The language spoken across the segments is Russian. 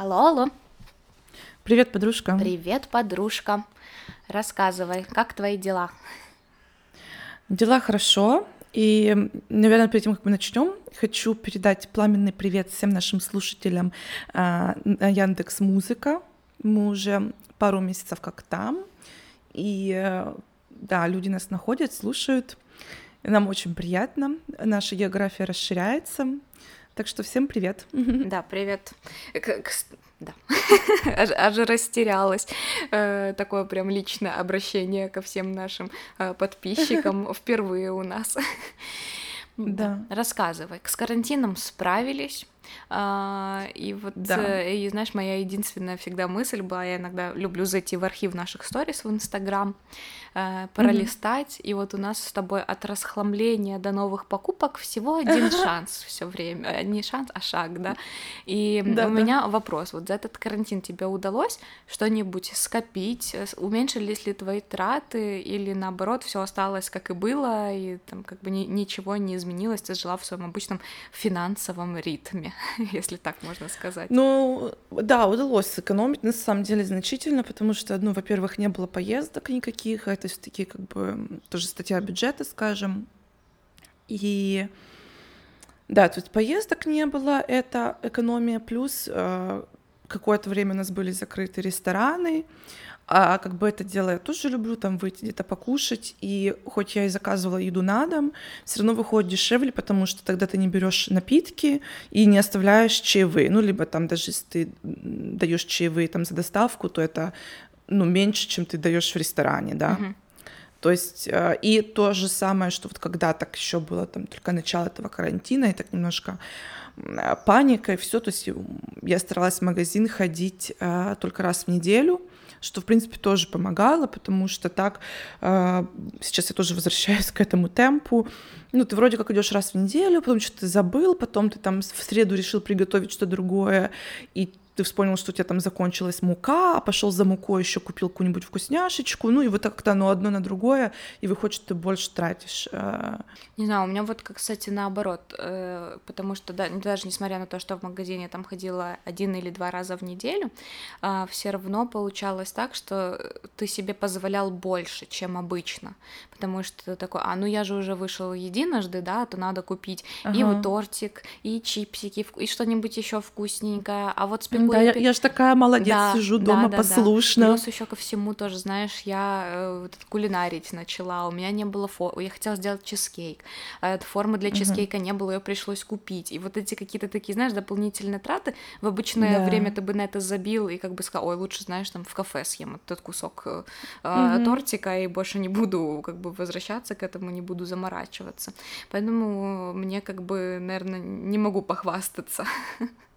Алло, алло. Привет, подружка. Привет, подружка. Рассказывай, как твои дела? Дела хорошо. И, наверное, перед тем, как мы начнем, хочу передать пламенный привет всем нашим слушателям а, на Яндекс Музыка. Мы уже пару месяцев как там. И э, да, люди нас находят, слушают. Нам очень приятно. Наша география расширяется. Так что всем привет. Да, привет. Да, аж, аж растерялась. Э, такое прям личное обращение ко всем нашим э, подписчикам впервые у нас. Да. Рассказывай. С карантином справились. А, и вот, да. Э, и знаешь, моя единственная всегда мысль была, я иногда люблю зайти в архив наших сторис в Инстаграм, э, пролистать, mm-hmm. и вот у нас с тобой от расхламления до новых покупок всего один шанс все время, э, не шанс, а шаг, да. И да, у да. меня вопрос, вот за этот карантин тебе удалось что-нибудь скопить, уменьшились ли твои траты, или наоборот все осталось как и было, и там как бы ни, ничего не изменилось, ты жила в своем обычном финансовом ритме, если так можно сказать. Ну, да, удалось сэкономить на самом деле значительно, потому что, ну, во-первых, не было поездок никаких, а это все-таки как бы тоже статья бюджета, скажем. И да, тут поездок не было, это экономия, плюс э, какое-то время у нас были закрыты рестораны, а как бы это дело я тоже люблю, там выйти где-то покушать, и хоть я и заказывала еду на дом, все равно выходит дешевле, потому что тогда ты не берешь напитки и не оставляешь чаевые, ну, либо там даже если ты даешь чаевые там за доставку, то это ну, меньше, чем ты даешь в ресторане, да. Uh-huh. То есть, э, и то же самое, что вот когда так еще было там только начало этого карантина, и так немножко э, паника и все, то есть я старалась в магазин ходить э, только раз в неделю, что, в принципе, тоже помогало, потому что так сейчас я тоже возвращаюсь к этому темпу. Ну, ты вроде как идешь раз в неделю, потом что-то забыл, потом ты там в среду решил приготовить что-то другое, и ты вспомнил, что у тебя там закончилась мука, а пошел за мукой еще купил какую-нибудь вкусняшечку, ну и вот как-то оно одно на другое, и выходит, ты больше тратишь. Э. Не знаю, у меня вот, кстати, наоборот, э, потому что да, даже несмотря на то, что в магазине там ходила один или два раза в неделю, а, все равно получалось так, что ты себе позволял больше, чем обычно, потому что ты такой, а ну я же уже вышел единожды, да, то надо купить ага. и вот тортик, и чипсики, и что-нибудь еще вкусненькое, а вот спекулятор да, я, я же такая молодец, да, сижу дома да, послушно. Да. Плюс еще ко всему тоже, знаешь, я э, кулинарить начала, у меня не было формы, я хотела сделать чизкейк, а формы для чизкейка угу. не было, ее пришлось купить. И вот эти какие-то такие, знаешь, дополнительные траты, в обычное да. время ты бы на это забил и как бы сказал, ой, лучше, знаешь, там в кафе съем этот кусок э, угу. тортика и больше не буду как бы возвращаться к этому, не буду заморачиваться. Поэтому мне как бы, наверное, не могу похвастаться.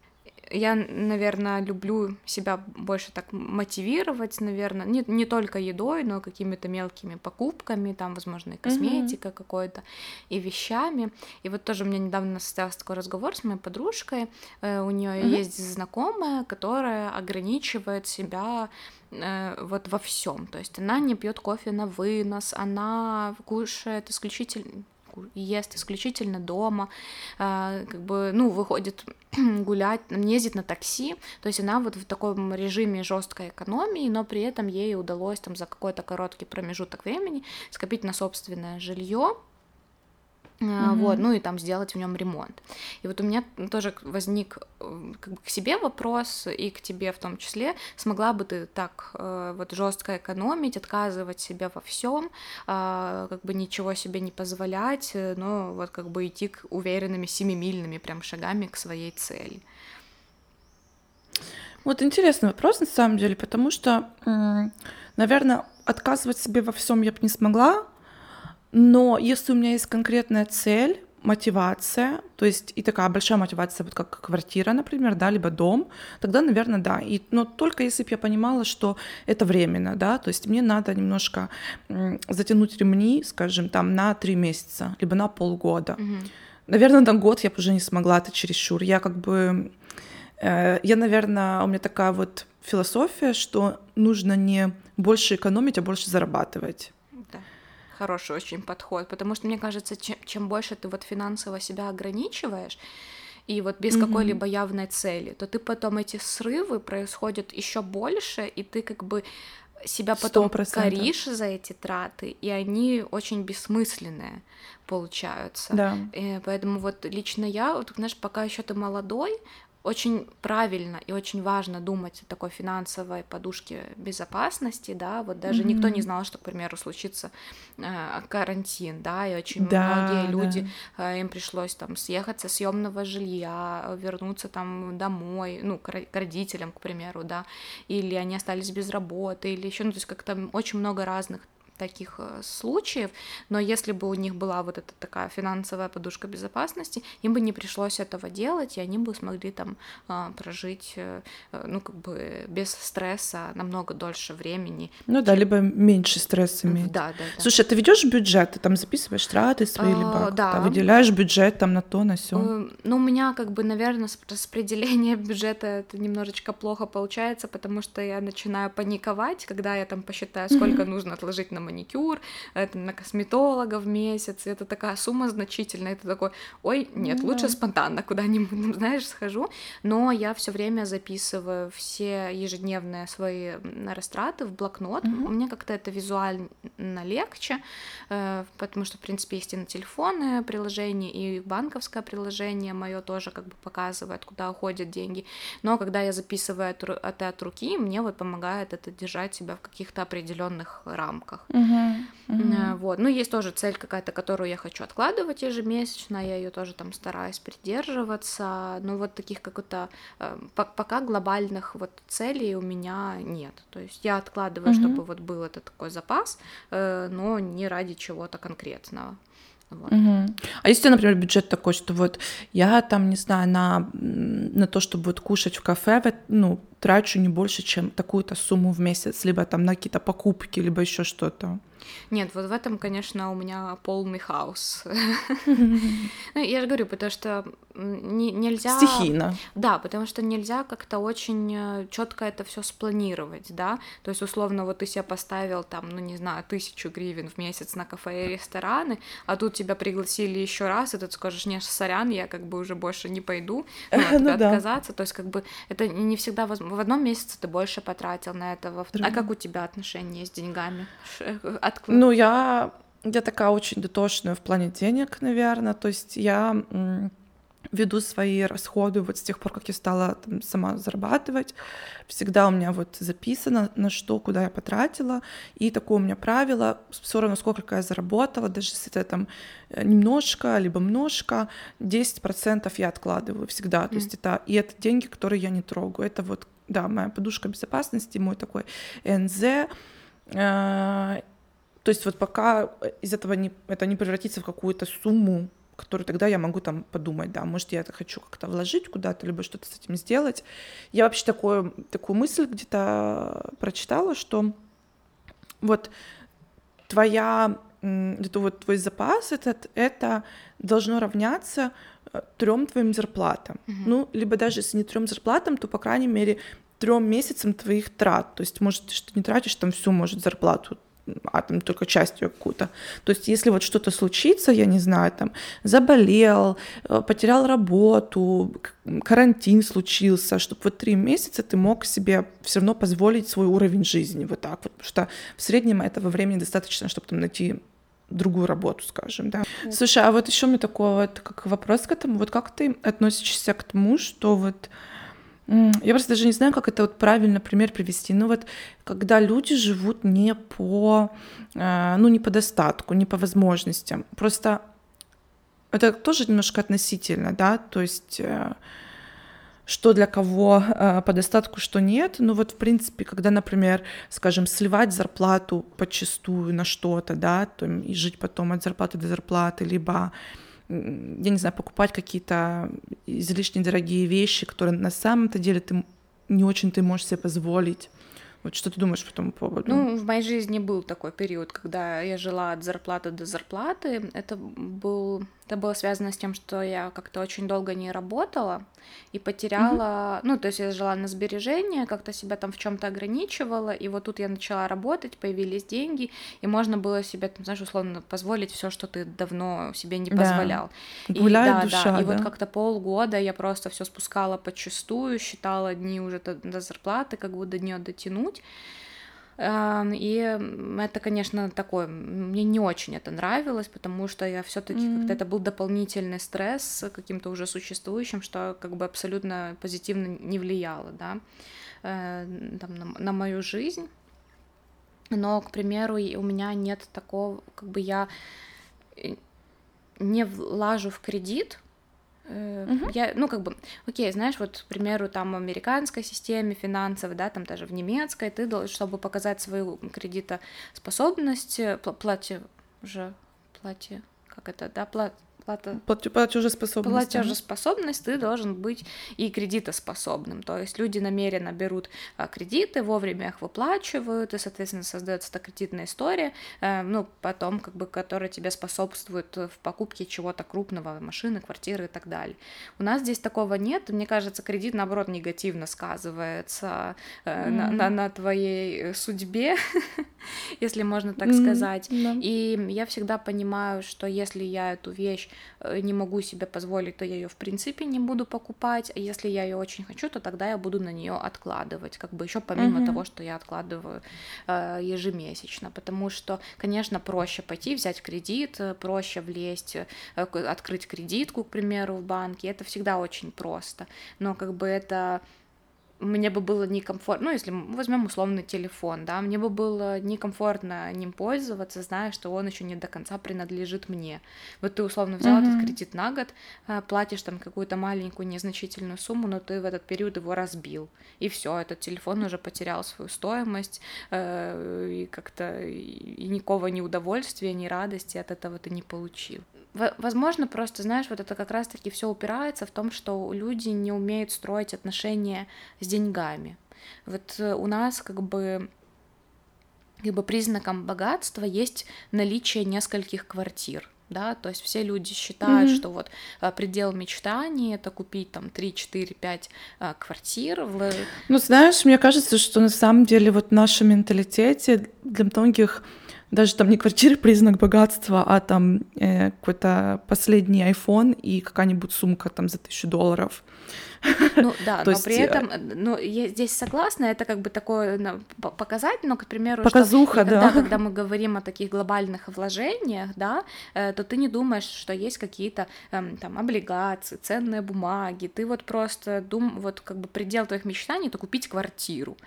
я, наверное, люблю себя больше так мотивировать, наверное, не, не только едой, но какими-то мелкими покупками, там, возможно, и косметика mm-hmm. какой-то, и вещами. И вот тоже у меня недавно состоялся такой разговор с моей подружкой, э, у нее mm-hmm. есть знакомая, которая ограничивает себя э, вот во всем. То есть она не пьет кофе на вынос, она кушает исключительно ест исключительно дома, а, как бы, ну, выходит гулять, не ездит на такси, то есть она вот в таком режиме жесткой экономии, но при этом ей удалось там за какой-то короткий промежуток времени скопить на собственное жилье, Mm-hmm. Вот, ну и там сделать в нем ремонт. И вот у меня тоже возник э, как бы к себе вопрос, и к тебе в том числе, смогла бы ты так э, вот жестко экономить, отказывать себе во всем, а, как бы ничего себе не позволять, э, но вот как бы идти к уверенными семимильными прям шагами к своей цели. Вот интересный вопрос на самом деле, потому что, наверное, отказывать себе во всем я бы не смогла, но если у меня есть конкретная цель, мотивация, то есть и такая большая мотивация, вот как квартира, например, да, либо дом, тогда, наверное, да. И, но только если бы я понимала, что это временно, да, то есть мне надо немножко затянуть ремни, скажем, там на три месяца, либо на полгода. Угу. Наверное, на год я бы уже не смогла, это чересчур. Я как бы, э, я, наверное, у меня такая вот философия, что нужно не больше экономить, а больше зарабатывать хороший очень подход, потому что мне кажется, чем, чем больше ты вот финансово себя ограничиваешь, и вот без mm-hmm. какой-либо явной цели, то ты потом эти срывы происходят еще больше, и ты как бы себя потом 100%. коришь за эти траты, и они очень бессмысленные получаются. Да. И поэтому вот лично я, вот, знаешь, пока еще ты молодой, очень правильно и очень важно думать о такой финансовой подушке безопасности, да, вот даже mm-hmm. никто не знал, что, к примеру, случится э, карантин, да, и очень да, многие люди, да. э, им пришлось там съехать со съемного жилья, вернуться там домой, ну, к, к родителям, к примеру, да, или они остались без работы, или еще, ну, то есть как-то очень много разных таких э, случаев, но если бы у них была вот эта такая финансовая подушка безопасности, им бы не пришлось этого делать, и они бы смогли там а, прожить, э, э, ну, как бы без стресса намного дольше времени. Ну да, либо меньше стресса иметь. Да, да, да. Слушай, а ты ведешь бюджет, ты там записываешь траты свои, а, либо да. выделяешь бюджет там на то, на все. Ну, у меня как бы, наверное, распределение бюджета это немножечко плохо получается, потому что я начинаю паниковать, когда я там посчитаю, сколько нужно отложить на маникюр, это на косметолога в месяц, это такая сумма значительная, это такой, ой, нет, mm-hmm. лучше спонтанно куда-нибудь, ну, знаешь, схожу, но я все время записываю все ежедневные свои растраты в блокнот, mm-hmm. у меня как-то это визуально легче, э, потому что, в принципе, есть и на телефоны приложение, и банковское приложение мое тоже как бы показывает, куда уходят деньги, но когда я записываю это от руки, мне вот помогает это держать себя в каких-то определенных рамках. Uh-huh, uh-huh. Вот. Ну, есть тоже цель какая-то, которую я хочу откладывать ежемесячно, я ее тоже там стараюсь придерживаться, но вот таких каких-то э, пока глобальных вот целей у меня нет. То есть я откладываю, uh-huh. чтобы вот был этот такой запас, э, но не ради чего-то конкретного. Вот. Угу. А если, например, бюджет такой, что вот я там, не знаю, на, на то, чтобы вот кушать в кафе, ну, трачу не больше, чем такую-то сумму в месяц, либо там на какие-то покупки, либо еще что-то. Нет, вот в этом, конечно, у меня полный хаос. Ну, я же говорю, потому что нельзя... Стихийно. Да, потому что нельзя как-то очень э, четко это все спланировать, да. То есть, условно, вот ты себе поставил там, ну, не знаю, тысячу гривен в месяц на кафе и рестораны, а тут тебя пригласили еще раз, и ты скажешь, не, сорян, я как бы уже больше не пойду, ну, от отказаться. То есть, как бы, это не всегда возможно. В одном месяце ты больше потратил на это, а как у тебя отношения с деньгами? Откуда? Ну, я, я такая очень дотошная в плане денег, наверное. То есть я веду свои расходы вот с тех пор, как я стала там, сама зарабатывать. Всегда у меня вот записано, на что, куда я потратила. И такое у меня правило, все равно сколько я заработала, даже если это там э, немножко, либо множко, 10% я откладываю всегда. Mm. То есть это, и это деньги, которые я не трогаю. Это вот, да, моя подушка безопасности, мой такой НЗ. Э, то есть вот пока из этого не, это не превратится в какую-то сумму, которую тогда я могу там подумать, да, может, я это хочу как-то вложить куда-то, либо что-то с этим сделать. Я вообще такое, такую мысль где-то прочитала, что вот твоя, это вот твой запас этот, это должно равняться э, трем твоим зарплатам. Mm-hmm. Ну, либо даже если не трем зарплатам, то, по крайней мере, трем месяцам твоих трат. То есть, может, ты что не тратишь там всю, может, зарплату а там только частью какую-то. То есть если вот что-то случится, я не знаю, там заболел, э, потерял работу, карантин случился, чтобы вот три месяца ты мог себе все равно позволить свой уровень жизни вот так вот, потому что в среднем этого времени достаточно, чтобы там найти другую работу, скажем, да. Слушай, а вот еще у меня такой вот как вопрос к этому, вот как ты относишься к тому, что вот я просто даже не знаю, как это вот правильно пример привести. Ну вот, когда люди живут не по, э, ну не по достатку, не по возможностям, просто это тоже немножко относительно, да, то есть э, что для кого э, по достатку, что нет. Ну вот, в принципе, когда, например, скажем, сливать зарплату подчастую на что-то, да, то, и жить потом от зарплаты до зарплаты, либо я не знаю, покупать какие-то излишне дорогие вещи, которые на самом-то деле ты не очень ты можешь себе позволить. Вот что ты думаешь по этому поводу? Ну, в моей жизни был такой период, когда я жила от зарплаты до зарплаты. Это был Это было связано с тем, что я как-то очень долго не работала и потеряла, mm-hmm. ну, то есть я жила на сбережения, как-то себя там в чем-то ограничивала, и вот тут я начала работать, появились деньги, и можно было себе, там, знаешь, условно позволить все, что ты давно себе не позволял. Да. Гуляет и, да, душа, да. да. И вот как-то полгода я просто все спускала подчистую, считала дни уже до, до зарплаты, как бы до нее дотянуть. И это, конечно, такое, мне не очень это нравилось, потому что я все-таки mm-hmm. как-то это был дополнительный стресс каким-то уже существующим, что как бы абсолютно позитивно не влияло, да, э, там, на, на мою жизнь. Но, к примеру, у меня нет такого, как бы я э, не влажу в кредит, Uh-huh. Я, ну, как бы, окей, знаешь, вот, к примеру, там в американской системе финансовой, да, там даже в немецкой, ты должен, чтобы показать свою кредитоспособность, платье уже, платье, как это, да, плат, Плата... Платежеспособность. Платежеспособность, ты должен быть и кредитоспособным. То есть люди намеренно берут а, кредиты, вовремя их выплачивают, и, соответственно, создается эта кредитная история, э, ну, потом, как бы, которая тебе способствует в покупке чего-то крупного, машины, квартиры и так далее. У нас здесь такого нет. Мне кажется, кредит, наоборот, негативно сказывается mm-hmm. на, на, на твоей судьбе, если можно так mm-hmm. сказать. Yeah. И я всегда понимаю, что если я эту вещь Э, не могу себе позволить, то я ее в принципе не буду покупать. А если я ее очень хочу, то тогда я буду на нее откладывать, как бы еще помимо mm-hmm. того, что я откладываю э, ежемесячно. Потому что, конечно, проще пойти взять кредит, э, проще влезть, э, открыть кредитку, к примеру, в банке. Это всегда очень просто. Но как бы это мне бы было некомфортно, ну, если мы возьмем условный телефон, да, мне бы было некомфортно ним пользоваться, зная, что он еще не до конца принадлежит мне. Вот ты условно взял mm-hmm. этот кредит на год, э, платишь там какую-то маленькую незначительную сумму, но ты в этот период его разбил, и все, этот телефон уже потерял свою стоимость, э, и как-то и никакого ни удовольствия, ни радости от этого ты не получил. Возможно, просто, знаешь, вот это как раз-таки все упирается в том, что люди не умеют строить отношения с деньгами. Вот э, у нас как бы как бы признаком богатства есть наличие нескольких квартир да, то есть все люди считают, mm-hmm. что вот а, предел мечтаний это купить там 3, 4, 5 а, квартир. В... Ну, знаешь, мне кажется, что на самом деле вот в нашем менталитете для многих даже там не квартира признак богатства, а там э, какой-то последний iPhone и какая-нибудь сумка там за тысячу долларов. Ну да, но есть... при этом, э, ну я здесь согласна, это как бы такое ну, показать, но, к примеру, Показуха, что, да. когда мы говорим о таких глобальных вложениях, да, э, то ты не думаешь, что есть какие-то эм, там облигации, ценные бумаги, ты вот просто дум, вот как бы предел твоих мечтаний, это купить квартиру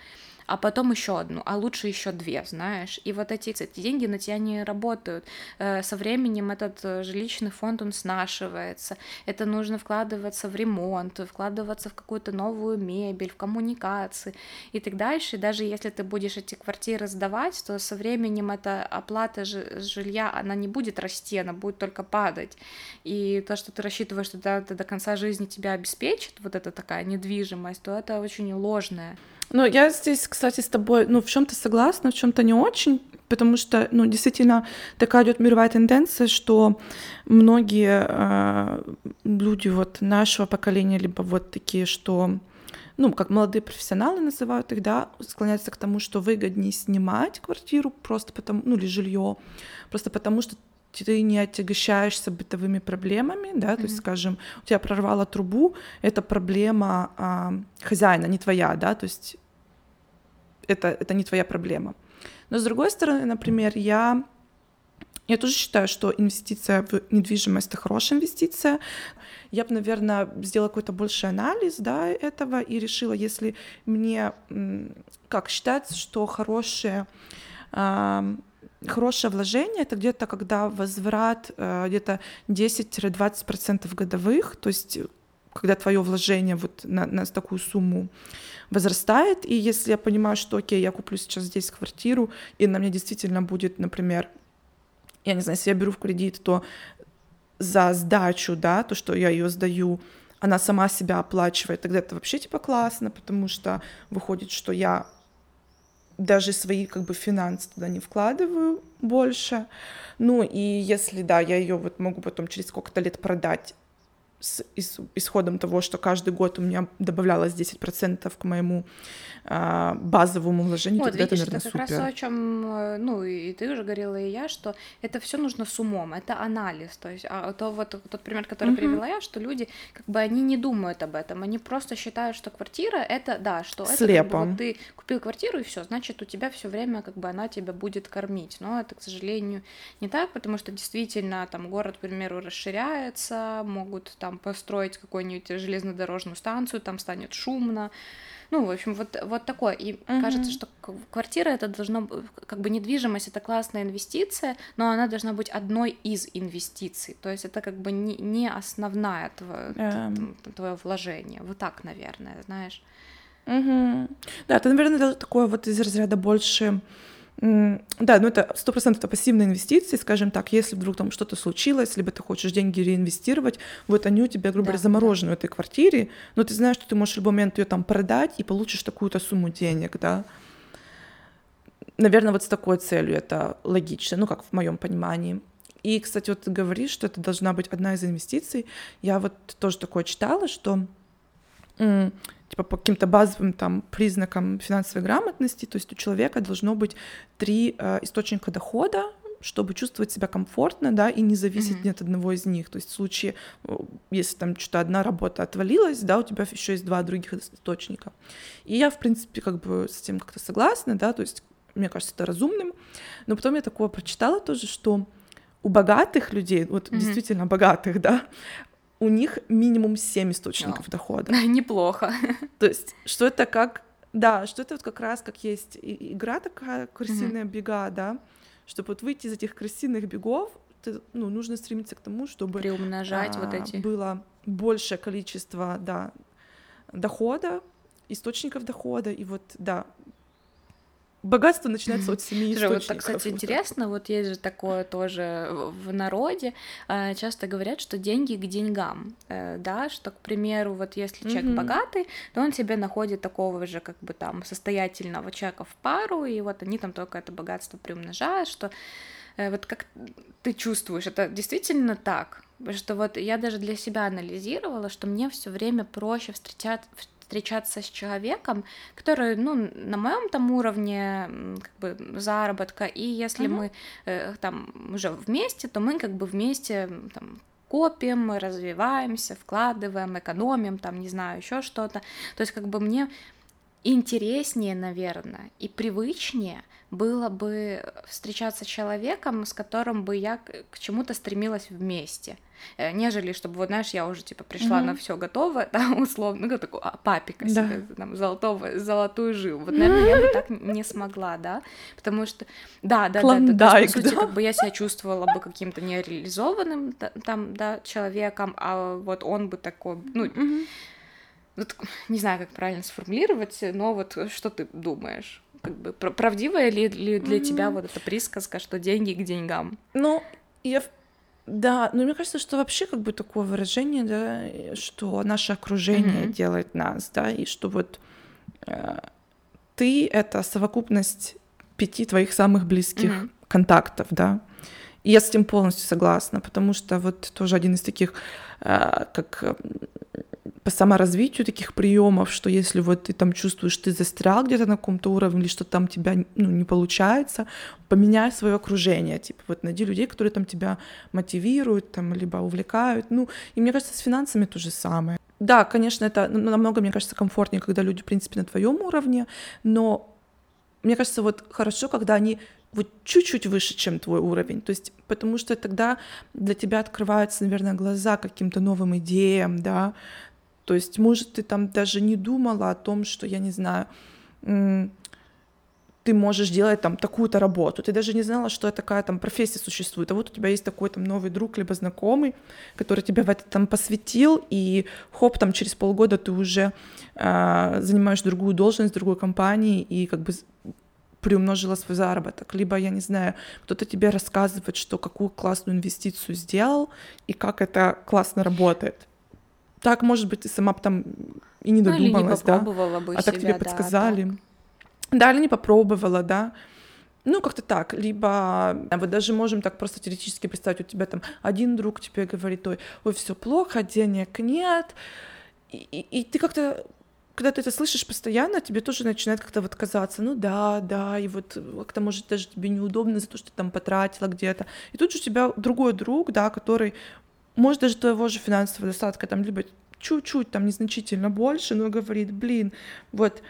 а потом еще одну, а лучше еще две, знаешь. И вот эти, эти деньги на тебя не работают. Э, со временем этот э, жилищный фонд, он снашивается. Это нужно вкладываться в ремонт, вкладываться в какую-то новую мебель, в коммуникации и так дальше. И даже если ты будешь эти квартиры сдавать, то со временем эта оплата жилья, она не будет расти, она будет только падать. И то, что ты рассчитываешь, что это до конца жизни тебя обеспечит, вот эта такая недвижимость, то это очень ложное. Ну, я здесь, кстати, с тобой, ну, в чем-то согласна, в чем-то не очень, потому что, ну, действительно, такая идет мировая тенденция, что многие э, люди вот нашего поколения, либо вот такие, что ну, как молодые профессионалы называют их, да, склоняются к тому, что выгоднее снимать квартиру просто потому, ну, или жилье, просто потому что ты не отягощаешься бытовыми проблемами, да, mm-hmm. то есть, скажем, у тебя прорвало трубу, это проблема а, хозяина, не твоя, да, то есть это, это не твоя проблема. Но с другой стороны, например, я я тоже считаю, что инвестиция в недвижимость это хорошая инвестиция. Я бы, наверное, сделала какой-то больший анализ да, этого и решила, если мне как считается, что хорошее хорошее вложение это где-то когда возврат э, где-то 10-20% годовых, то есть когда твое вложение вот на, на такую сумму возрастает, и если я понимаю, что окей, я куплю сейчас здесь квартиру, и на мне действительно будет, например, я не знаю, если я беру в кредит, то за сдачу, да, то, что я ее сдаю, она сама себя оплачивает, тогда это вообще типа классно, потому что выходит, что я даже свои как бы финансы туда не вкладываю больше. Ну и если, да, я ее вот могу потом через сколько-то лет продать с исходом того, что каждый год у меня добавлялось 10% к моему а, базовому вложению, вот, тогда видишь, это, наверное, это как супер. раз о чем, э, ну, и ты уже говорила, и я, что это все нужно с умом, это анализ, то есть, а то вот тот пример, который uh-huh. привела я, что люди, как бы, они не думают об этом, они просто считают, что квартира, это, да, что Слепо. это, как бы, вот ты купил квартиру, и все, значит, у тебя все время, как бы, она тебя будет кормить, но это, к сожалению, не так, потому что действительно, там, город, к примеру, расширяется, могут там построить какую-нибудь железнодорожную станцию, там станет шумно, ну, в общем, вот, вот такое. И угу. кажется, что квартира это должно как бы недвижимость это классная инвестиция, но она должна быть одной из инвестиций. То есть это как бы не, не основная твое, эм. твое вложение. Вот так, наверное, знаешь. Угу. Да, это, наверное, такое вот из разряда больше да, ну это сто процентов это пассивные инвестиции, скажем так, если вдруг там что-то случилось, либо ты хочешь деньги реинвестировать, вот они у тебя, грубо говоря, да, заморожены да. в этой квартире, но ты знаешь, что ты можешь в любой момент ее там продать и получишь такую-то сумму денег, да. Наверное, вот с такой целью это логично, ну как в моем понимании. И, кстати, вот ты говоришь, что это должна быть одна из инвестиций. Я вот тоже такое читала, что типа по каким-то базовым там признакам финансовой грамотности, то есть у человека должно быть три э, источника дохода, чтобы чувствовать себя комфортно, да, и не зависеть mm-hmm. ни от одного из них. То есть в случае, э, если там что-то одна работа отвалилась, да, у тебя еще есть два других источника. И я, в принципе, как бы с этим как-то согласна, да, то есть мне кажется это разумным. Но потом я такое прочитала тоже, что у богатых людей, вот mm-hmm. действительно богатых, да, у них минимум 7 источников О, дохода. Неплохо. То есть, что это как, да, что это вот как раз как есть игра такая, крысиная mm бега, да, чтобы вот выйти из этих крысиных бегов, ты, ну, нужно стремиться к тому, чтобы... Приумножать а, вот эти. Было большее количество, да, дохода, источников дохода, и вот, да, богатство начинается от семи источников. Вот, кстати, интересно, вот есть же такое тоже в народе, а, часто говорят, что деньги к деньгам, э, да, что, к примеру, вот если человек mm-hmm. богатый, то он себе находит такого же, как бы там, состоятельного человека в пару, и вот они там только это богатство приумножают, что э, вот как ты чувствуешь, это действительно так? Что вот я даже для себя анализировала, что мне все время проще встречать, встречаться с человеком, который, ну, на моем там уровне как бы заработка, и если угу. мы э, там уже вместе, то мы как бы вместе там копим, развиваемся, вкладываем, экономим, там, не знаю, еще что-то. То есть как бы мне интереснее, наверное, и привычнее было бы встречаться с человеком, с которым бы я к чему-то стремилась вместе, э, нежели чтобы, вот знаешь, я уже типа пришла mm-hmm. на все готово, там условно, ну такой а, папика да. себе там золотого золотую жилу. Вот, наверное, я бы так не смогла, да, потому что да, да, Клондайк, да, есть, по сути, да? как бы я себя чувствовала бы каким-то нереализованным там, да, человеком, а вот он бы такой, ну. Mm-hmm. Вот, не знаю, как правильно сформулировать, но вот что ты думаешь? как бы правдивая ли, ли для mm-hmm. тебя вот эта присказка, что деньги к деньгам? Ну, я да, но мне кажется, что вообще как бы такое выражение, да, что наше окружение mm-hmm. делает нас, да, и что вот э, ты это совокупность пяти твоих самых близких mm-hmm. контактов, да. И я с этим полностью согласна, потому что вот тоже один из таких, э, как по саморазвитию таких приемов, что если вот ты там чувствуешь, ты застрял где-то на каком-то уровне, или что там тебя ну, не получается, поменяй свое окружение, типа вот найди людей, которые там тебя мотивируют, там, либо увлекают, ну, и мне кажется, с финансами то же самое. Да, конечно, это намного, мне кажется, комфортнее, когда люди, в принципе, на твоем уровне, но мне кажется, вот хорошо, когда они вот чуть-чуть выше, чем твой уровень. То есть, потому что тогда для тебя открываются, наверное, глаза каким-то новым идеям, да, то есть, может, ты там даже не думала о том, что, я не знаю, ты можешь делать там такую-то работу, ты даже не знала, что такая там профессия существует, а вот у тебя есть такой там новый друг либо знакомый, который тебя в это там посвятил, и хоп, там через полгода ты уже э, занимаешь другую должность другой компании и как бы приумножила свой заработок, либо, я не знаю, кто-то тебе рассказывает, что какую классную инвестицию сделал и как это классно работает так, может быть, ты сама там и не додумалась, ну, не да? Бы а так тебе да, подсказали. Так. да, или не попробовала, да, ну, как-то так. Либо вот даже можем так просто теоретически представить, у тебя там один друг тебе говорит, ой, ой, все плохо, денег нет. И, и, и ты как-то когда ты это слышишь постоянно, тебе тоже начинает как-то вот казаться, ну да, да, и вот как-то может даже тебе неудобно за то, что ты там потратила где-то. И тут же у тебя другой друг, да, который может даже твоего же финансового достатка там либо чуть-чуть там незначительно больше, но говорит, блин, вот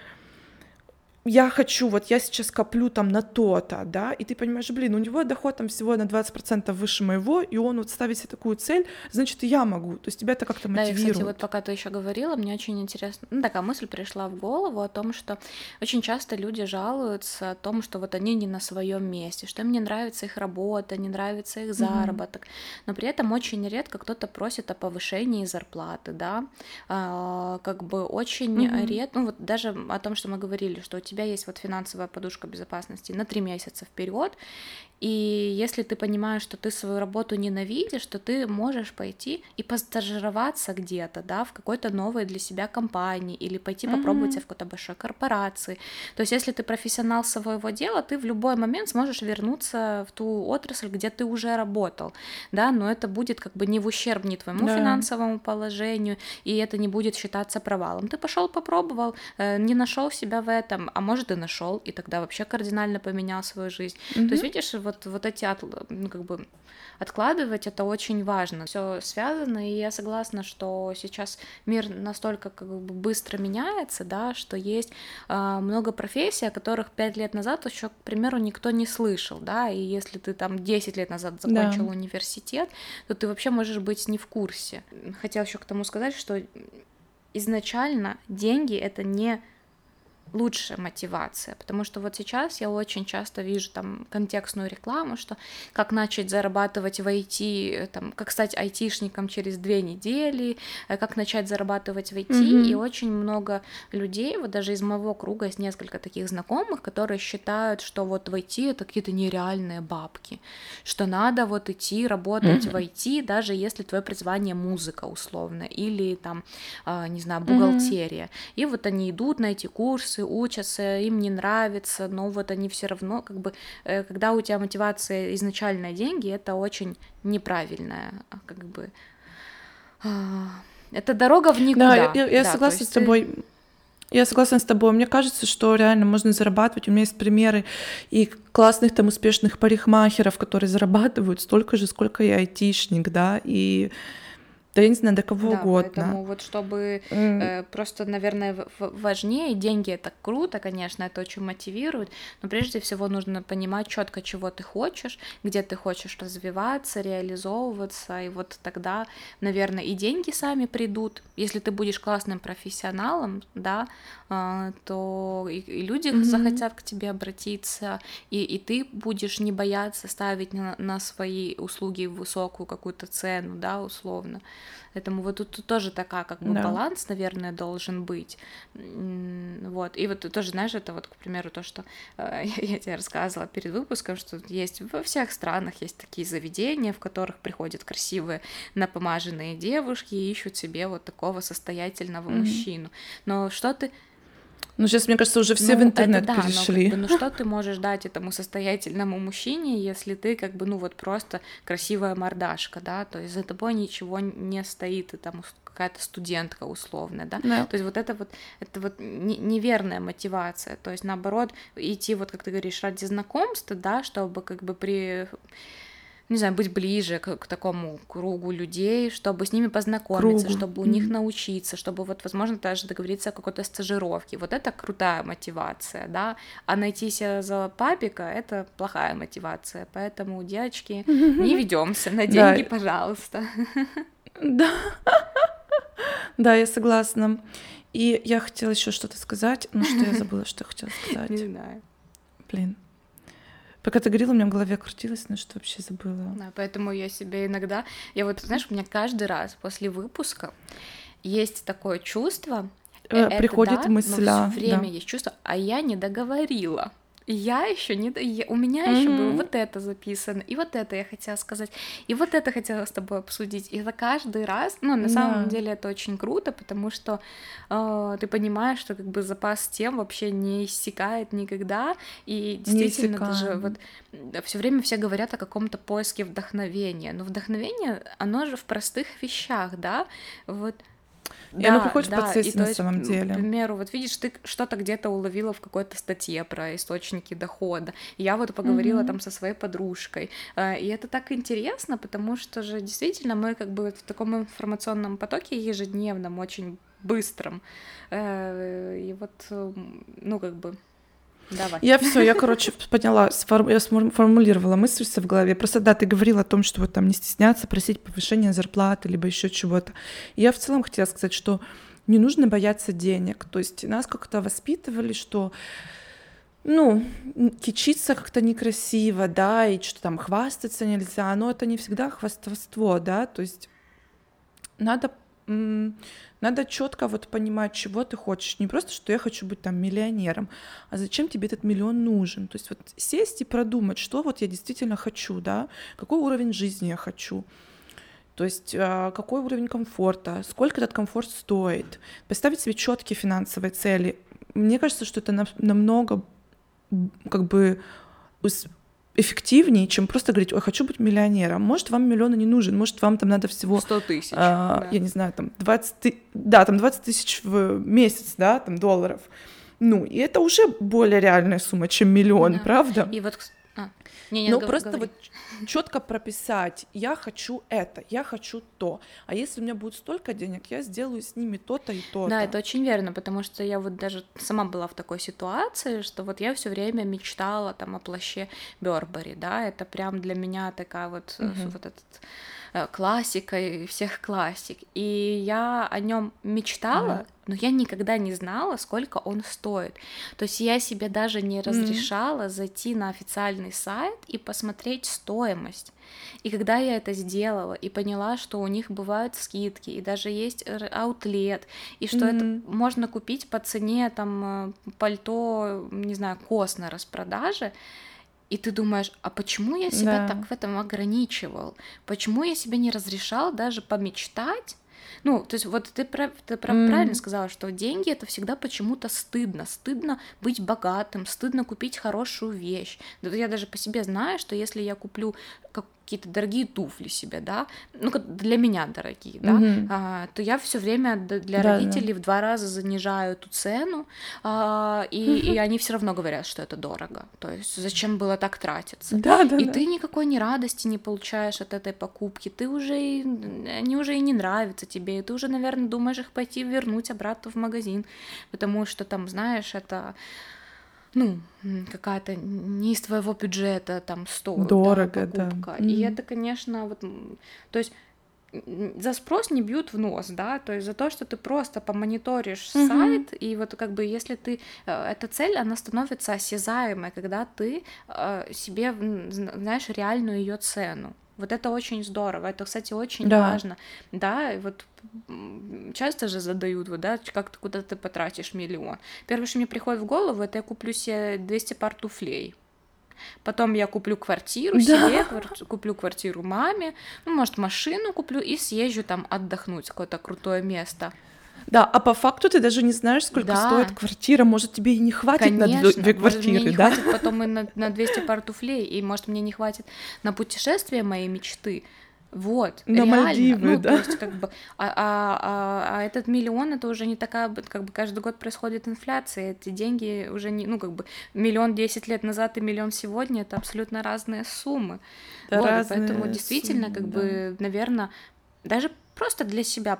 я хочу, вот я сейчас коплю там на то-то, да, и ты понимаешь, блин, у него доход там всего на 20% выше моего, и он вот ставит себе такую цель, значит, и я могу, то есть тебя это как-то мотивирует. Да, и, кстати, вот пока ты еще говорила, мне очень интересно, ну, такая мысль пришла в голову о том, что очень часто люди жалуются о том, что вот они не на своем месте, что им не нравится их работа, не нравится их заработок, mm-hmm. но при этом очень редко кто-то просит о повышении зарплаты, да, а, как бы очень mm-hmm. редко, ну, вот даже о том, что мы говорили, что у тебя тебя есть вот финансовая подушка безопасности на три месяца вперед, и если ты понимаешь, что ты свою работу ненавидишь, то ты можешь пойти и постажироваться где-то, да, в какой-то новой для себя компании или пойти mm-hmm. попробовать в какой-то большой корпорации. То есть, если ты профессионал своего дела, ты в любой момент сможешь вернуться в ту отрасль, где ты уже работал, да, но это будет как бы не в ущерб ни твоему да. финансовому положению, и это не будет считаться провалом. Ты пошел попробовал, э, не нашел себя в этом, а может и нашел, и тогда вообще кардинально поменял свою жизнь. Mm-hmm. То есть, видишь, вот, вот эти от, ну, как бы откладывать это очень важно. Все связано, и я согласна, что сейчас мир настолько как бы быстро меняется, да, что есть э, много профессий, о которых пять лет назад еще, к примеру, никто не слышал, да, и если ты там 10 лет назад закончил да. университет, то ты вообще можешь быть не в курсе. Хотела еще к тому сказать, что изначально деньги это не лучшая мотивация, потому что вот сейчас я очень часто вижу там контекстную рекламу, что как начать зарабатывать в IT, там, как стать айтишником через две недели, э, как начать зарабатывать в IT, mm-hmm. и очень много людей, вот даже из моего круга есть несколько таких знакомых, которые считают, что вот в IT это какие-то нереальные бабки, что надо вот идти работать mm-hmm. в IT, даже если твое призвание музыка условно, или там, а, не знаю, бухгалтерия, mm-hmm. и вот они идут на эти курсы, учатся, им не нравится, но вот они все равно, как бы, э, когда у тебя мотивация изначально деньги, это очень неправильная, а, как бы, а, это дорога в никуда. Да, я, я да, согласна с тобой. Ты... Я согласна с тобой. Мне кажется, что реально можно зарабатывать. У меня есть примеры и классных там успешных парикмахеров, которые зарабатывают столько же, сколько и айтишник, да, и да я не знаю, до кого да, угодно. Поэтому вот чтобы mm. э, просто, наверное, важнее, деньги это круто, конечно, это очень мотивирует, но прежде всего нужно понимать четко, чего ты хочешь, где ты хочешь развиваться, реализовываться, и вот тогда, наверное, и деньги сами придут. Если ты будешь классным профессионалом, да, э, то и, и люди mm-hmm. захотят к тебе обратиться, и, и ты будешь не бояться ставить на, на свои услуги высокую какую-то цену, да, условно. Поэтому вот тут, тоже такая как бы да. баланс, наверное, должен быть. Вот. И вот тоже, знаешь, это вот, к примеру, то, что э, я тебе рассказывала перед выпуском, что есть во всех странах есть такие заведения, в которых приходят красивые напомаженные девушки и ищут себе вот такого состоятельного mm-hmm. мужчину. Но что ты ну, сейчас, мне кажется, уже все ну, в интернет это, да, перешли. Но, как бы, ну, что ты можешь дать этому состоятельному мужчине, если ты, как бы, ну, вот просто красивая мордашка, да, то есть за тобой ничего не стоит, и там какая-то студентка условная, да? да. То есть вот это вот, это вот неверная мотивация, то есть наоборот идти вот, как ты говоришь, ради знакомства, да, чтобы как бы при не знаю, быть ближе к, к такому кругу людей, чтобы с ними познакомиться, Кругу. чтобы у них научиться, чтобы вот, возможно, даже договориться о какой-то стажировке. Вот это крутая мотивация, да, а найти себя за папика — это плохая мотивация, поэтому, девочки, не ведемся на деньги, пожалуйста. Да, да, я согласна. И я хотела еще что-то сказать, но что я забыла, что я хотела сказать. Не знаю. Блин. Пока ты говорила, у меня в голове крутилось, но что вообще забыла. Да, поэтому я себе иногда... Я вот, знаешь, у меня каждый раз после выпуска есть такое чувство... Э, приходит да, мысль, но все время да. есть чувство, а я не договорила. Я еще не... Я, у меня mm-hmm. еще было вот это записано, и вот это я хотела сказать, и вот это хотела с тобой обсудить. И это каждый раз, ну, на yeah. самом деле это очень круто, потому что э, ты понимаешь, что как бы запас тем вообще не иссякает никогда, и действительно даже вот все время все говорят о каком-то поиске вдохновения, но вдохновение, оно же в простых вещах, да, вот и да, оно приходит да, в процессе и, на есть, самом деле. К примеру, вот видишь, ты что-то где-то уловила в какой-то статье про источники дохода. Я вот поговорила mm-hmm. там со своей подружкой. А, и это так интересно, потому что же действительно мы как бы в таком информационном потоке ежедневном, очень быстром. Э, и вот, ну, как бы Давай. Я все, я, короче, поняла, я сформулировала мысль в голове. Просто да, ты говорила о том, что вот там не стесняться просить повышения зарплаты, либо еще чего-то. Я в целом хотела сказать, что не нужно бояться денег. То есть нас как-то воспитывали, что ну, кичиться как-то некрасиво, да, и что там хвастаться нельзя, но это не всегда хвастовство, да, то есть надо надо четко вот понимать, чего ты хочешь. Не просто, что я хочу быть там миллионером, а зачем тебе этот миллион нужен. То есть вот сесть и продумать, что вот я действительно хочу, да, какой уровень жизни я хочу. То есть а, какой уровень комфорта, сколько этот комфорт стоит, поставить себе четкие финансовые цели. Мне кажется, что это намного как бы эффективнее, чем просто говорить, ой, хочу быть миллионером. Может, вам миллиона не нужен, может, вам там надо всего... 100 тысяч, а, да. Я не знаю, там 20, да, там 20 тысяч в месяц, да, там долларов. Ну, и это уже более реальная сумма, чем миллион, да. правда? И вот не, не, Но говор, просто говори. вот четко прописать, я хочу это, я хочу то. А если у меня будет столько денег, я сделаю с ними то-то и то-то. Да, это очень верно, потому что я вот даже сама была в такой ситуации, что вот я все время мечтала там о плаще Бербери, да, это прям для меня такая вот, угу. вот этот классикой всех классик. И я о нем мечтала, mm-hmm. но я никогда не знала, сколько он стоит. То есть я себе даже не разрешала mm-hmm. зайти на официальный сайт и посмотреть стоимость. И когда я это сделала и поняла, что у них бывают скидки, и даже есть аутлет, и что mm-hmm. это можно купить по цене там э, пальто, не знаю, кос на распродаже, и ты думаешь, а почему я себя да. так в этом ограничивал? Почему я себе не разрешал даже помечтать? Ну, то есть вот ты, прав, ты прав, mm. правильно сказала, что деньги это всегда почему-то стыдно. Стыдно быть богатым, стыдно купить хорошую вещь. Я даже по себе знаю, что если я куплю какие-то дорогие туфли себе, да, ну для меня дорогие, да, mm-hmm. а, то я все время для да, родителей да. в два раза занижаю эту цену, а, и, mm-hmm. и они все равно говорят, что это дорого. То есть зачем было так тратиться? Да, да, и да. ты никакой ни радости не получаешь от этой покупки, ты уже они уже и не нравятся тебе, и ты уже, наверное, думаешь их пойти вернуть обратно в магазин, потому что там, знаешь, это ну, какая-то не из твоего бюджета там стоит Дорого, да, покупка. Да. И это, конечно, вот, то есть за спрос не бьют в нос, да, то есть за то, что ты просто помониторишь mm-hmm. сайт, и вот как бы если ты, э, эта цель, она становится осязаемой, когда ты э, себе, знаешь, реальную ее цену. Вот это очень здорово, это, кстати, очень да. важно, да, и вот часто же задают, вот, да, как ты куда ты потратишь миллион. Первое, что мне приходит в голову, это я куплю себе 200 пар туфлей. Потом я куплю квартиру да. себе, куплю квартиру маме, ну, может, машину куплю и съезжу там отдохнуть какое-то крутое место. Да, а по факту ты даже не знаешь, сколько да. стоит квартира, может, тебе и не хватит Конечно, на две квартиры, может, мне не да? хватит потом и на, на 200 пар туфлей, и, может, мне не хватит на путешествие моей мечты, вот, на реально. Мальдивы, ну, да. то есть, как бы, а, а, а, а этот миллион это уже не такая, как бы каждый год происходит инфляция, эти деньги уже не, ну, как бы, миллион десять лет назад и миллион сегодня это абсолютно разные суммы. Да, вот, разные поэтому действительно, суммы, как да. бы, наверное, даже просто для себя.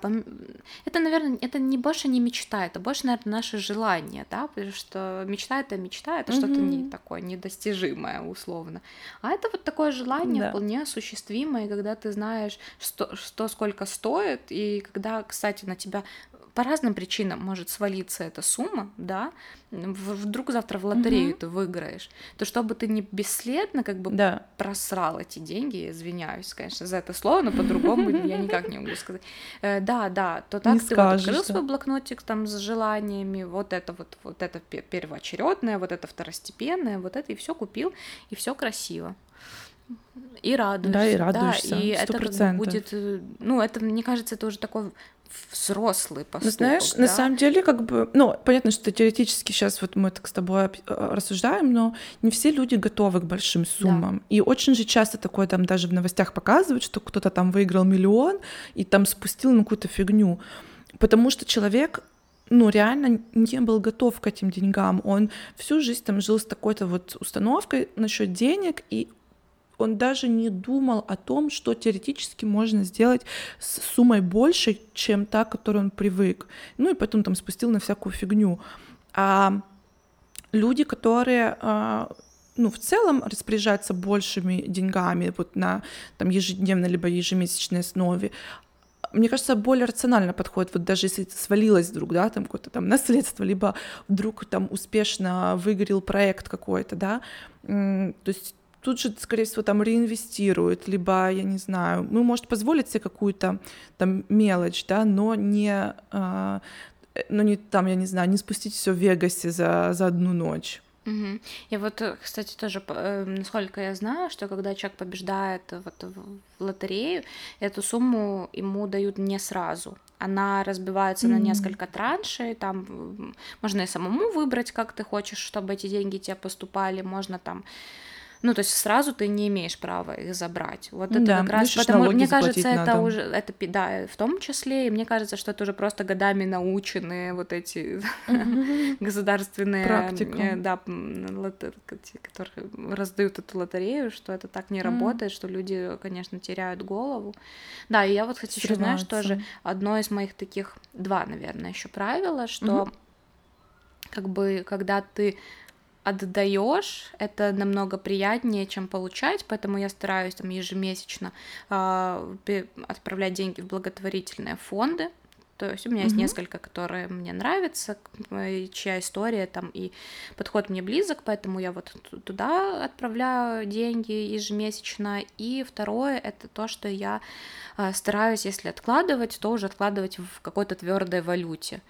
Это, наверное, это не больше не мечта, это больше, наверное, наше желание, да, потому что мечта это мечта, это mm-hmm. что-то не такое недостижимое условно. А это вот такое желание да. вполне осуществимое, когда ты знаешь, что, что сколько стоит, и когда, кстати, на тебя по разным причинам может свалиться эта сумма, да, вдруг завтра в лотерею угу. ты выиграешь, то чтобы ты не бесследно как бы да. просрал эти деньги, извиняюсь, конечно, за это слово, но по-другому я никак не могу сказать. Э, да, да, то так ты открыл свой блокнотик там с желаниями, вот это вот, вот это первоочередное, вот это второстепенное, вот это и все купил, и все красиво. И радуешься. Да, и радуешься. Да, и 100%. это как бы будет, э, ну, это, мне кажется, это уже такой взрослый поступок. Ну, знаешь, да? на самом деле, как бы, ну, понятно, что теоретически сейчас вот мы так с тобой э, рассуждаем, но не все люди готовы к большим суммам. Да. И очень же часто такое там даже в новостях показывают, что кто-то там выиграл миллион и там спустил на какую-то фигню. Потому что человек ну, реально не был готов к этим деньгам. Он всю жизнь там жил с такой-то вот установкой насчет денег, и он даже не думал о том, что теоретически можно сделать с суммой больше, чем та, к которой он привык. Ну и потом там спустил на всякую фигню. А люди, которые а, ну, в целом распоряжаются большими деньгами вот на там, ежедневной либо ежемесячной основе, мне кажется, более рационально подходит, вот даже если свалилось вдруг, да, там какое-то там наследство, либо вдруг там успешно выгорел проект какой-то, да, то есть тут же, скорее всего, там реинвестируют, либо, я не знаю, ну, может позволить себе какую-то там мелочь, да, но не, э, но не там, я не знаю, не спустить все в Вегасе за, за одну ночь. Угу. И вот, э, кстати, тоже, э, насколько я знаю, что когда человек побеждает вот в лотерею, эту сумму ему дают не сразу. Она разбивается mm-hmm. на несколько траншей, там можно и самому выбрать, как ты хочешь, чтобы эти деньги тебе поступали, можно там ну, то есть сразу ты не имеешь права их забрать. Вот это да, как раз потому, мне кажется, это надо. уже, это, да, в том числе, и мне кажется, что это уже просто годами наученные вот эти государственные, э, да, которые раздают эту лотерею, что это так не работает, что люди, конечно, теряют голову. Да, и я вот, кстати, еще, знаешь, тоже одно из моих таких, два, наверное, еще правила, что как бы, когда ты отдаешь, это намного приятнее, чем получать, поэтому я стараюсь там ежемесячно э, отправлять деньги в благотворительные фонды. То есть у меня mm-hmm. есть несколько, которые мне нравятся, чья история там и подход мне близок, поэтому я вот туда отправляю деньги ежемесячно. И второе это то, что я э, стараюсь, если откладывать, то уже откладывать в какой-то твердой валюте.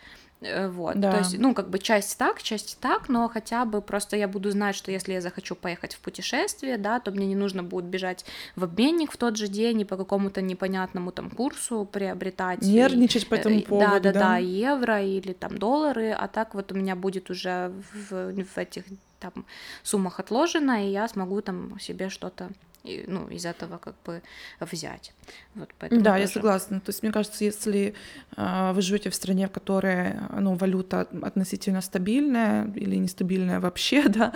Э, вот, да. то есть, ну, как бы часть так, часть так, но хотя бы просто я буду знать, что если я захочу поехать в путешествие, да, то мне не нужно будет бежать в обменник в тот же день и по какому-то непонятному там курсу приобретать. Нервничать и, по этому поводу, да, да, да, да, евро или там доллары, а так вот у меня будет уже в, в этих там суммах отложено, и я смогу там себе что-то ну, из этого как бы взять. Вот, да, тоже... я согласна. То есть, мне кажется, если э, вы живете в стране, в которой ну, валюта относительно стабильная или нестабильная вообще, да,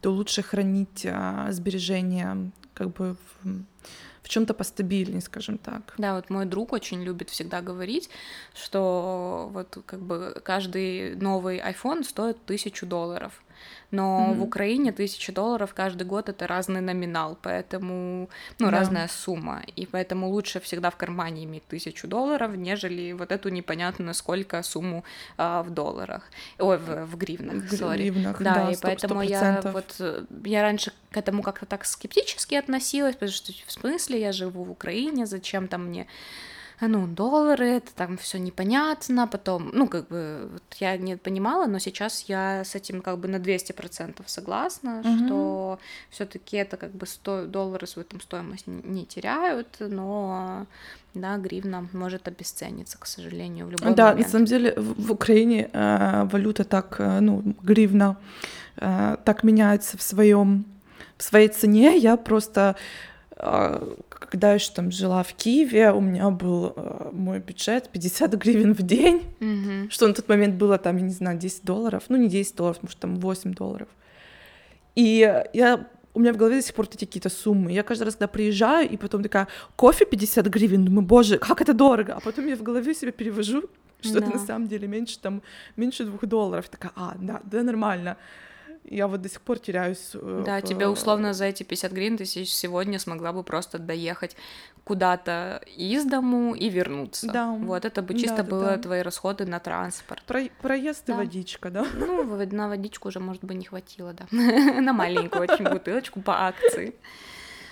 то лучше хранить э, сбережения как бы в, в чем-то постабильнее, скажем так. Да, вот мой друг очень любит всегда говорить, что вот как бы каждый новый iPhone стоит тысячу долларов но mm-hmm. в Украине тысяча долларов каждый год это разный номинал, поэтому, ну, да. разная сумма, и поэтому лучше всегда в кармане иметь тысячу долларов, нежели вот эту непонятно сколько сумму а, в долларах, ой, в, в гривнах, в sorry. гривнах, да, да и 100%, поэтому 100%. я вот, я раньше к этому как-то так скептически относилась, потому что в смысле я живу в Украине, зачем там мне ну, доллары, это там все непонятно, потом, ну, как бы, вот я не понимала, но сейчас я с этим как бы на 200% согласна, угу. что все таки это как бы 100 доллары свою там стоимость не теряют, но да, гривна может обесцениться, к сожалению, в любой да, момент. Да, на самом деле в Украине э, валюта так, э, ну, гривна э, так меняется в своем в своей цене. Я просто когда я еще там жила в Киеве, у меня был э, мой бюджет 50 гривен в день, mm-hmm. что на тот момент было там, я не знаю, 10 долларов, ну не 10 долларов, может там 8 долларов. И я у меня в голове до сих пор эти какие-то суммы. Я каждый раз, когда приезжаю, и потом такая, кофе 50 гривен, думаю, боже, как это дорого. А потом я в голове себе перевожу, что да. это на самом деле меньше, там, меньше двух долларов. Такая, а, да, да, нормально. Я вот до сих пор теряюсь. э, Да, в- тебе условно за эти 50 гривен ты се- сегодня смогла бы просто доехать куда-то из дому и вернуться. Да. Вот это бы чисто да, было да. твои расходы на транспорт. Про- проезд и Да. водичка, да? Ну, на водичку уже, может быть, не хватило, да. На маленькую очень бутылочку по акции.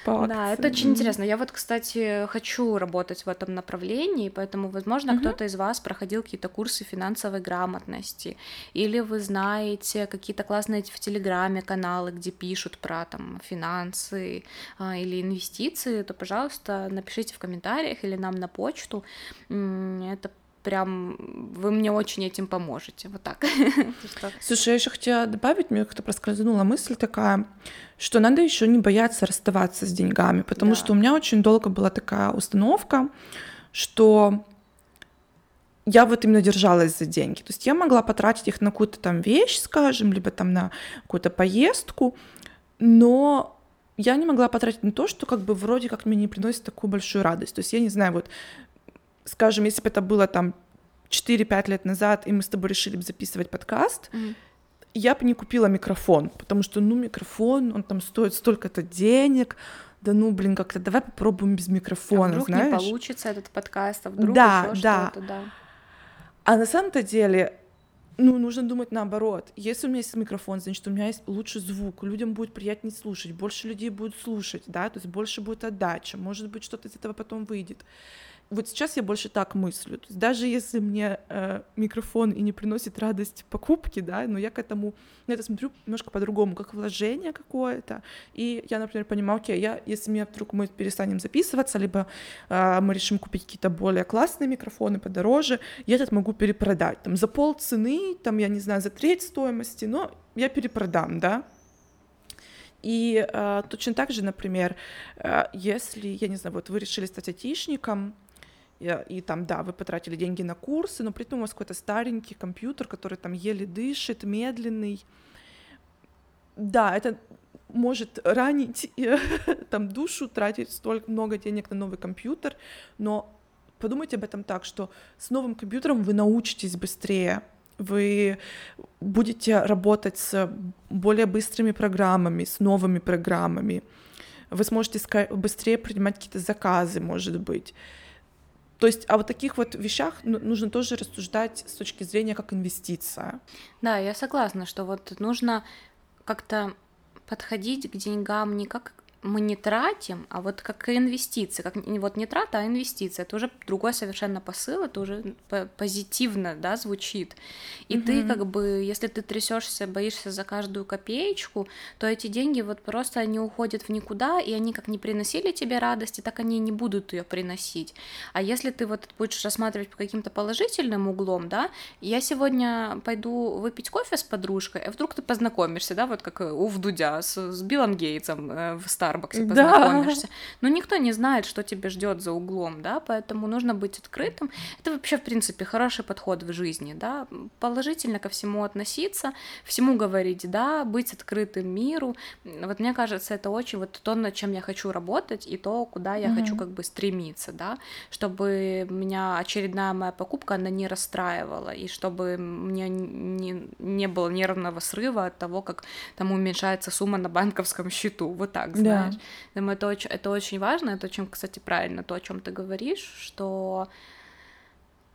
По Да, это акции. очень интересно. Я вот, кстати, хочу работать в этом направлении, поэтому, возможно, Мгм. кто-то из вас проходил какие-то курсы финансовой грамотности, или вы знаете какие-то классные в Телеграме каналы, где пишут про там финансы а, или инвестиции, то, пожалуйста, напишите в комментариях или нам на почту. Это прям вы мне очень этим поможете. Вот так. Слушай, я еще хотела добавить, мне как-то проскользнула мысль такая, что надо еще не бояться расставаться с деньгами, потому Да. что у меня очень долго была такая установка, что я вот именно держалась за деньги. То есть я могла потратить их на какую-то там вещь, скажем, либо там на какую-то поездку, но я не могла потратить на то, что как бы вроде как мне не приносит такую большую радость. То есть я не знаю, вот, скажем, если бы это было там 4-5 лет назад, и мы с тобой решили бы записывать подкаст, Мгм. я бы не купила микрофон, потому что, ну, микрофон, он там стоит столько-то денег, да ну, блин, как-то давай попробуем без А микрофона, вдруг не знаешь? получится этот подкаст, а вдруг Да, еще да. что-то, да. А на самом-то деле, ну, нужно думать наоборот. Если у меня есть микрофон, значит, у меня есть лучший звук, людям будет приятнее слушать, больше людей будет слушать, да, то есть больше будет отдача, может быть, что-то из этого потом выйдет. Вот сейчас я больше так мыслю. То есть даже если мне э, микрофон и не приносит радость покупки, да, но я к этому на это смотрю немножко по-другому, как вложение какое-то. И я, например, понимаю, окей, я, если мне вдруг мы перестанем записываться, либо э, мы решим купить какие-то более классные микрофоны подороже, я этот могу перепродать. Там за пол цены, там, я не знаю, за треть стоимости, но я перепродам, да. И э, точно так же, например, э, если, я не знаю, вот вы решили стать айтишником, и, и там, да, вы потратили деньги на курсы, но при этом у вас какой-то старенький компьютер, который там еле дышит, медленный. Да, это может ранить э, там душу, тратить столько много денег на новый компьютер, но подумайте об этом так, что с новым компьютером вы научитесь быстрее, вы будете работать с более быстрыми программами, с новыми программами, вы сможете быстрее принимать какие-то заказы, может быть. То есть о вот таких вот вещах ну, нужно тоже рассуждать с точки зрения как инвестиция. Да, я согласна, что вот нужно как-то подходить к деньгам не как мы не тратим, а вот как инвестиции, как вот не трата, а инвестиция. Это уже другой совершенно посыл, это уже по- позитивно, да, звучит. И ты Мгм. как бы, если ты трясешься, боишься за каждую копеечку, то эти деньги вот просто они уходят в никуда, и они как не приносили тебе радости, так они и не будут ее приносить. А если ты вот будешь рассматривать по каким-то положительным углом, да, я сегодня пойду выпить кофе с подружкой, а вдруг ты познакомишься, да, вот как э, у Вдудя с, с Биллом Гейтсом э, в Старбаксе Да. познакомишься. Но никто не знает, что тебя ждет за углом, да, поэтому нужно быть открытым. Это вообще, в принципе, хороший подход в жизни, да, положительно ко всему относиться, всему говорить да, быть открытым миру. Вот мне кажется, это очень вот то, над чем я хочу работать, и то, куда я Мгм. хочу как бы стремиться, да, чтобы меня очередная моя покупка, она не расстраивала, и чтобы мне не, не было нервного срыва от того, как там уменьшается сумма на банковском счету, вот так, Да. Знаешь. Думаю, это очень, это очень важно, это очень, кстати, правильно то, о чем ты говоришь, что,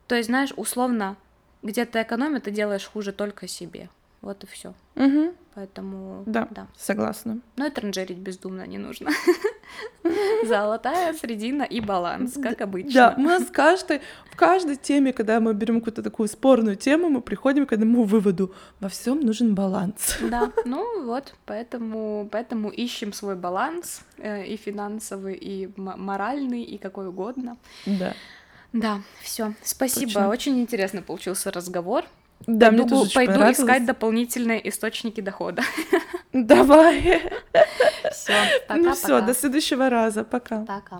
то есть, знаешь, условно, где ты экономишь, ты делаешь хуже только себе, вот и все. Мгм. Поэтому, Да. да. Согласна. Но и транжирить бездумно не нужно. Золотая средина и баланс, как обычно. Да, у нас каждой, в каждой теме, когда мы берем какую-то такую спорную тему, мы приходим к одному выводу. Во всем нужен баланс. Да, ну вот, поэтому, поэтому ищем свой баланс э, и финансовый, и моральный, и какой угодно. Да. Да, все. Спасибо. Точно. Очень интересно получился разговор. Да, мне Пойду- тоже пойду искать дополнительные источники дохода. Давай. Все, Ну все, до следующего раза. Пока. Пока.